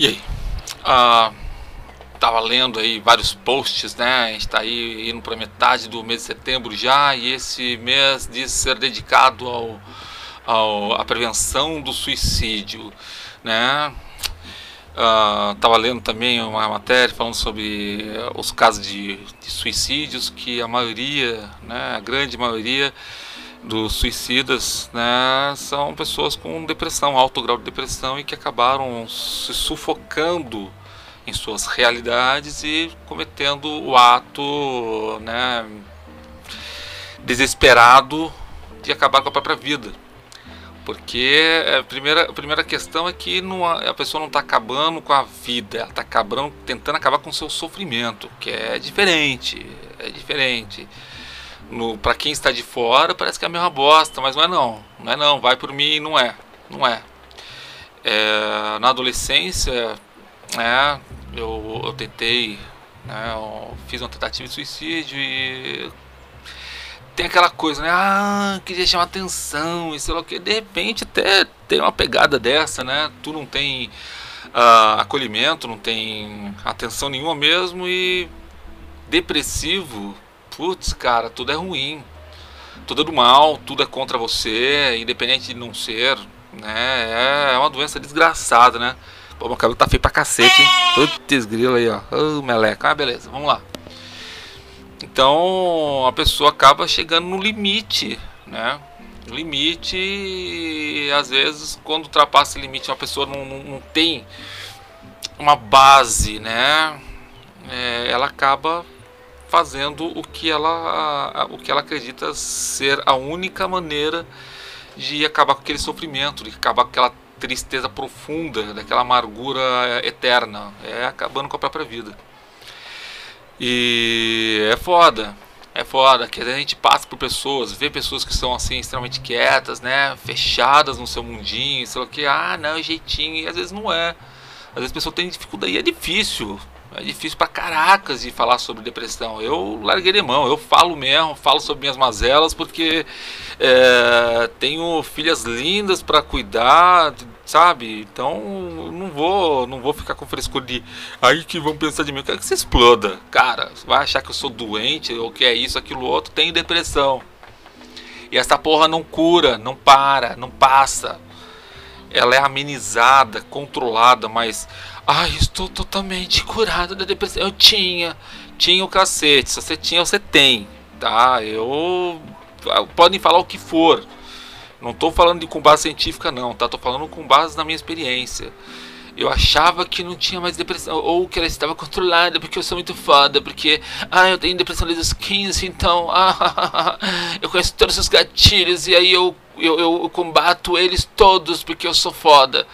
E aí? Ah, tava lendo aí vários posts, né? A gente tá aí indo para metade do mês de setembro já e esse mês diz ser dedicado ao, ao à prevenção do suicídio, né? Uh, tava lendo também uma matéria falando sobre os casos de, de suicídios que a maioria, né, a grande maioria dos suicidas né, são pessoas com depressão, alto grau de depressão e que acabaram se sufocando em suas realidades e cometendo o ato né, desesperado de acabar com a própria vida. Porque a primeira, a primeira questão é que não, a pessoa não está acabando com a vida, ela está acabando, tentando acabar com o seu sofrimento, que é diferente, é diferente para quem está de fora parece que é a mesma bosta, mas não é não, não é não, vai por mim, não é, não é. é na adolescência, né, eu, eu tentei, né, eu fiz uma tentativa de suicídio e tem aquela coisa, né, ah, queria chamar atenção e sei lá o que, de repente até tem uma pegada dessa, né, tu não tem uh, acolhimento, não tem atenção nenhuma mesmo e depressivo putz, cara, tudo é ruim, tudo é do mal, tudo é contra você, independente de não ser, né? É uma doença desgraçada, né? Pô, meu cabelo tá feio pra cacete, hein? Putz, grilo aí, ó. Ô, oh, meleca. Ah, beleza, vamos lá. Então, a pessoa acaba chegando no limite, né? Limite, e às vezes, quando ultrapassa o limite, uma pessoa não, não, não tem uma base, né? É, ela acaba fazendo o que ela, o que ela acredita ser a única maneira de acabar com aquele sofrimento, de acabar com aquela tristeza profunda, daquela amargura eterna, é acabando com a própria vida. E é foda, é foda, que a gente passa por pessoas, vê pessoas que são assim extremamente quietas, né, fechadas no seu mundinho, sei lá que, ah, não, é jeitinho, e às vezes não é. Às vezes a pessoa tem dificuldade, e é difícil, é difícil pra caracas de falar sobre depressão. Eu larguei de mão, eu falo mesmo, falo sobre minhas mazelas, porque é, tenho filhas lindas para cuidar, sabe? Então não vou, não vou ficar com frescor de aí que vão pensar de mim. Eu quero que você exploda, cara. Você vai achar que eu sou doente ou que é isso, aquilo outro, tenho depressão. E essa porra não cura, não para, não passa. Ela é amenizada, controlada, mas Ai, estou totalmente curado da depressão. Eu tinha, tinha o cacete. Se você tinha, você tem, tá? Eu podem falar o que for. Não estou falando de com base científica não, tá? Tô falando com base na minha experiência. Eu achava que não tinha mais depressão, ou que ela estava controlada, porque eu sou muito foda, porque, ah, eu tenho depressão desde os 15, então, ah, eu conheço todos os gatilhos, e aí eu, eu, eu combato eles todos, porque eu sou foda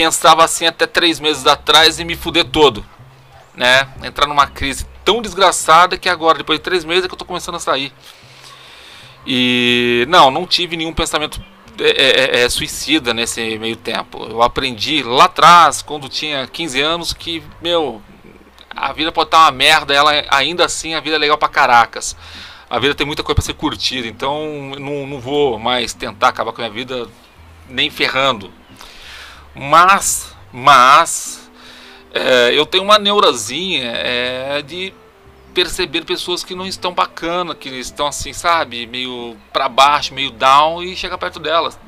pensava assim até três meses atrás e me fuder todo. Né? Entrar numa crise tão desgraçada que agora, depois de três meses, é que eu tô começando a sair. E não, não tive nenhum pensamento é, é, é, suicida nesse meio tempo. Eu aprendi lá atrás, quando tinha 15 anos, que, meu, a vida pode estar uma merda, ela ainda assim a vida é legal pra caracas. A vida tem muita coisa para ser curtida, então não, não vou mais tentar acabar com a minha vida nem ferrando. Mas, mas, é, eu tenho uma neurazinha é, de perceber pessoas que não estão bacana, que estão assim, sabe, meio para baixo, meio down e chegar perto delas.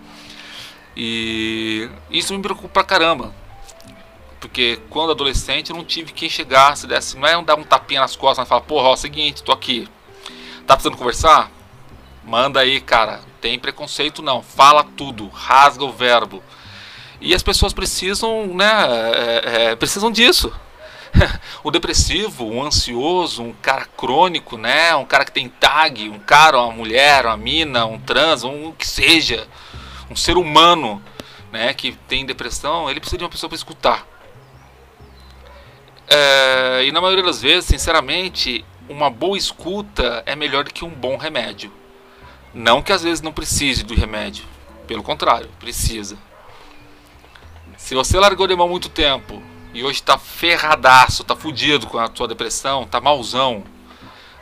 E isso me preocupa pra caramba. Porque quando adolescente eu não tive quem chegasse, desse, não é dar um tapinha nas costas, mas falar, porra, ó, seguinte, tô aqui. Tá precisando conversar? Manda aí, cara. Tem preconceito não. Fala tudo. Rasga o verbo. E as pessoas precisam, né, é, é, precisam disso. o depressivo, o ansioso, um cara crônico, né, um cara que tem tag, um cara, uma mulher, uma mina, um trans, um que seja, um ser humano, né, que tem depressão, ele precisa de uma pessoa para escutar. É, e na maioria das vezes, sinceramente, uma boa escuta é melhor do que um bom remédio. Não que às vezes não precise do remédio, pelo contrário, precisa. Se você largou de mão muito tempo e hoje está ferradaço, está fudido com a sua depressão, está malzão,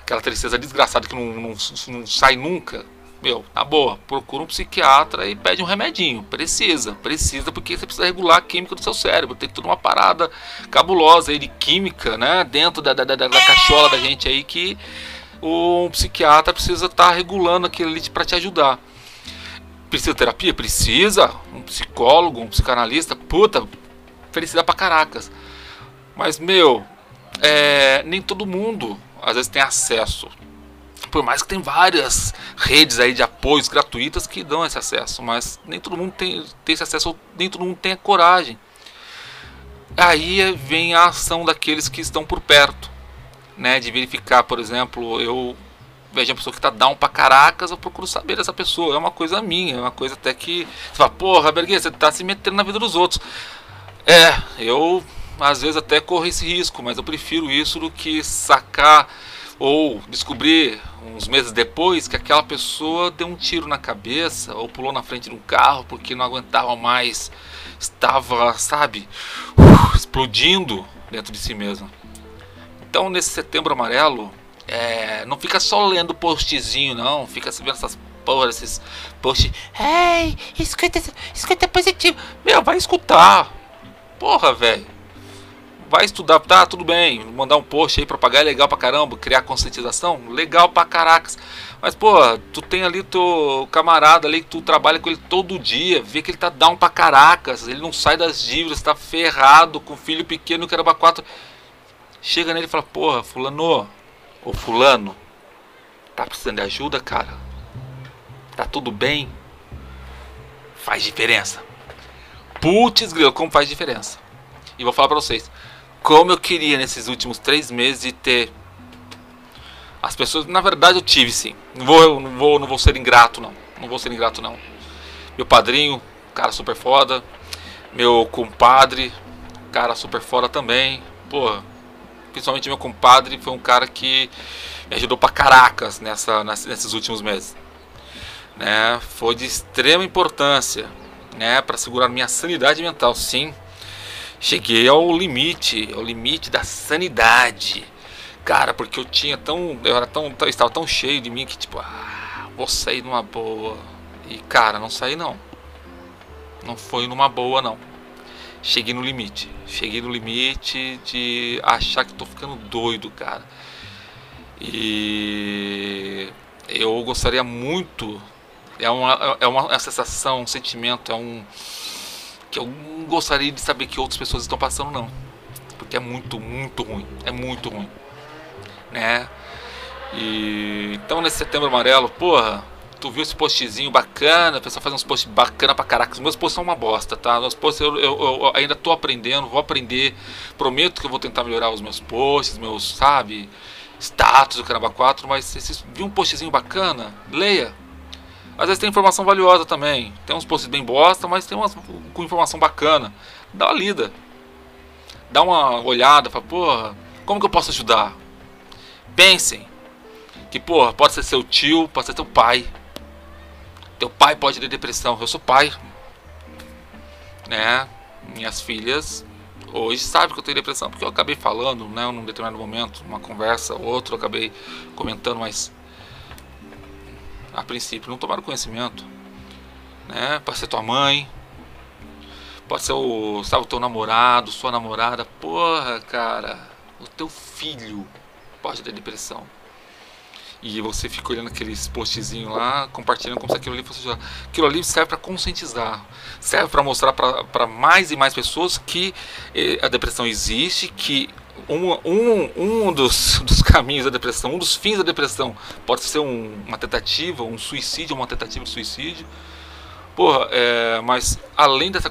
aquela tristeza desgraçada que não, não, não sai nunca, meu, na boa, procura um psiquiatra e pede um remedinho. Precisa, precisa, porque você precisa regular a química do seu cérebro. Tem toda uma parada cabulosa aí de química, né? Dentro da, da, da, da cachola da gente aí que um psiquiatra precisa estar tá regulando aquilo ali para te ajudar. Precisa terapia? Precisa. Um psicólogo, um psicanalista, puta, felicidade pra caracas. Mas, meu, é, nem todo mundo às vezes tem acesso. Por mais que tem várias redes aí de apoios gratuitas que dão esse acesso, mas nem todo mundo tem, tem esse acesso, nem todo mundo tem a coragem. Aí vem a ação daqueles que estão por perto, né? De verificar, por exemplo, eu vejo uma pessoa que tá down pra caracas, eu procuro saber dessa pessoa. É uma coisa minha, é uma coisa até que. Você fala, porra, Berguinha, você tá se metendo na vida dos outros. É, eu às vezes até corro esse risco, mas eu prefiro isso do que sacar ou descobrir uns meses depois que aquela pessoa deu um tiro na cabeça ou pulou na frente de um carro porque não aguentava mais, estava, sabe, uh, explodindo dentro de si mesma. Então, nesse setembro amarelo, é, não fica só lendo postzinho, não, fica vendo essas porra, esses posts. Hey, escuta, escuta positivo. Meu, vai escutar. Porra, velho vai estudar, tá, tudo bem, mandar um post aí, propagar é legal pra caramba, criar conscientização, legal pra caracas. Mas, pô, tu tem ali teu camarada ali que tu trabalha com ele todo dia, vê que ele tá down pra caracas, ele não sai das dívidas, tá ferrado com filho pequeno que era pra quatro. Chega nele e fala, porra, fulano, ou fulano, tá precisando de ajuda, cara? Tá tudo bem? Faz diferença. Putz, grilo, como faz diferença? E vou falar pra vocês como eu queria nesses últimos três meses de ter as pessoas. Na verdade, eu tive sim. Não vou, não vou, não vou ser ingrato não. Não vou ser ingrato não. Meu padrinho, cara super foda. Meu compadre, cara super foda também. Porra, principalmente meu compadre foi um cara que me ajudou pra caracas nessa, nesses últimos meses. Né? Foi de extrema importância, né, para segurar minha sanidade mental, sim cheguei ao limite, ao limite da sanidade. Cara, porque eu tinha tão. Eu era tão. Estava tão cheio de mim que, tipo, ah, vou sair numa boa. E, cara, não saí não. Não foi numa boa, não. Cheguei no limite. Cheguei no limite de achar que tô ficando doido, cara. E eu gostaria muito. É uma, é uma, é uma sensação, um sentimento, é um que eu não gostaria de saber que outras pessoas estão passando, não. Porque é muito, muito ruim. É muito ruim. Né? E então nesse setembro amarelo, porra, tu viu esse postzinho bacana, a pessoa faz uns posts bacana pra caraca. Os meus posts são uma bosta, tá? Meus posts eu, eu, eu, ainda tô aprendendo, vou aprender. Prometo que eu vou tentar melhorar os meus posts, meus, sabe, status do Caramba 4, mas se você viu um postzinho bacana, leia, às vezes tem informação valiosa também. Tem uns posts bem bosta, mas tem umas com informação bacana. Dá uma lida. Dá uma olhada, fala, porra, como que eu posso ajudar? Pensem que, porra, pode ser seu tio, pode ser teu pai. Teu pai pode ter depressão. Eu sou pai. Né? Minhas filhas hoje sabem que eu tenho depressão porque eu acabei falando, né, num determinado momento, uma conversa, outro, eu acabei comentando, mas a princípio não tomaram conhecimento. Né? Pode ser tua mãe, pode ser o, sabe, o teu namorado, sua namorada. Porra, cara, o teu filho pode ter depressão. E você fica olhando aqueles postzinhos lá, compartilhando como se aquilo ali fosse. Aquilo ali serve para conscientizar, serve para mostrar para mais e mais pessoas que eh, a depressão existe, que um, um, um dos, dos caminhos da depressão, um dos fins da depressão pode ser um, uma tentativa, um suicídio, uma tentativa de suicídio. Porra, é, mas além dessa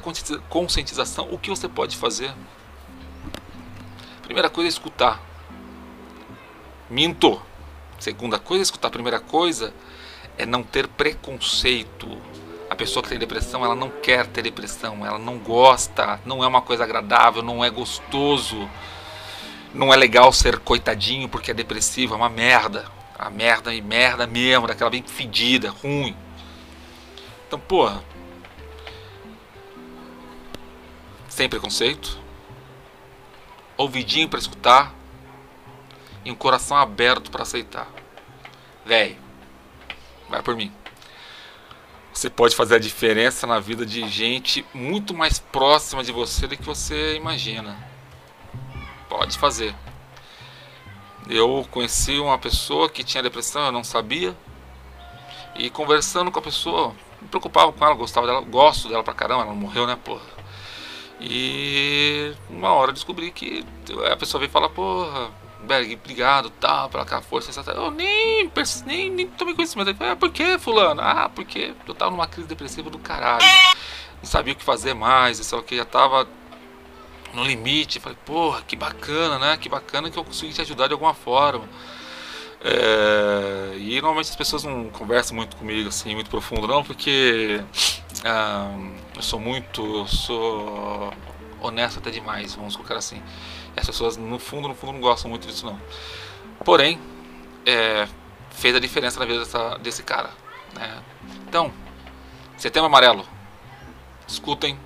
conscientização, o que você pode fazer? Primeira coisa é escutar. Minto. Segunda coisa é escutar. Primeira coisa é não ter preconceito. A pessoa que tem depressão, ela não quer ter depressão, ela não gosta, não é uma coisa agradável, não é gostoso não é legal ser coitadinho porque é depressivo, é uma merda. A merda e merda mesmo, daquela bem fedida, ruim. Então, porra. Sem preconceito. Ouvidinho para escutar. E um coração aberto para aceitar. Véi. Vai por mim. você pode fazer a diferença na vida de gente muito mais próxima de você do que você imagina. Pode fazer. Eu conheci uma pessoa que tinha depressão, eu não sabia. E conversando com a pessoa, me preocupava com ela, gostava dela, gosto dela pra caramba, ela morreu, né, porra. E uma hora descobri que a pessoa veio falar, porra, Berg, obrigado, tal, pela aquela força. Eu nem, nem, nem tomei conhecimento. ah, por que, fulano? Ah, porque eu tava numa crise depressiva do caralho. Não sabia o que fazer mais, lá que, já tava no limite. Falei, porra, que bacana, né? Que bacana que eu consegui te ajudar de alguma forma. É, e normalmente as pessoas não conversam muito comigo assim, muito profundo não, porque ah, eu sou muito, eu sou honesto até demais, vamos colocar assim. As pessoas no fundo, no fundo não gostam muito disso não. Porém, é, fez a diferença na vida dessa, desse cara. Né? Então, setembro amarelo, escutem,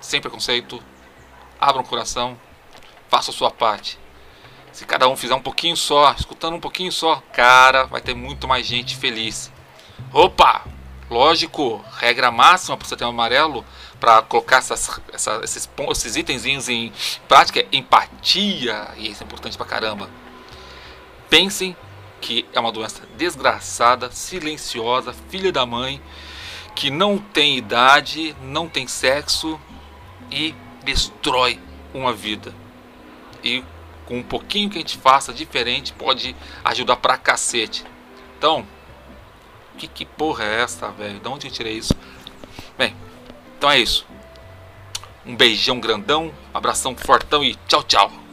sem preconceito, abram o coração, façam a sua parte. Se cada um fizer um pouquinho só, escutando um pouquinho só, cara, vai ter muito mais gente feliz. Opa! Lógico, regra máxima para o setembro amarelo, para colocar essas, essa, esses, esses itenzinhos em prática, é empatia, e isso é importante pra caramba. Pensem que é uma doença desgraçada, silenciosa, filha da mãe, que não tem idade, não tem sexo e destrói uma vida. E com um pouquinho que a gente faça diferente pode ajudar pra cacete. Então, que, que porra é essa, velho? De onde eu tirei isso? Bem, então é isso. Um beijão grandão, abração fortão e tchau, tchau.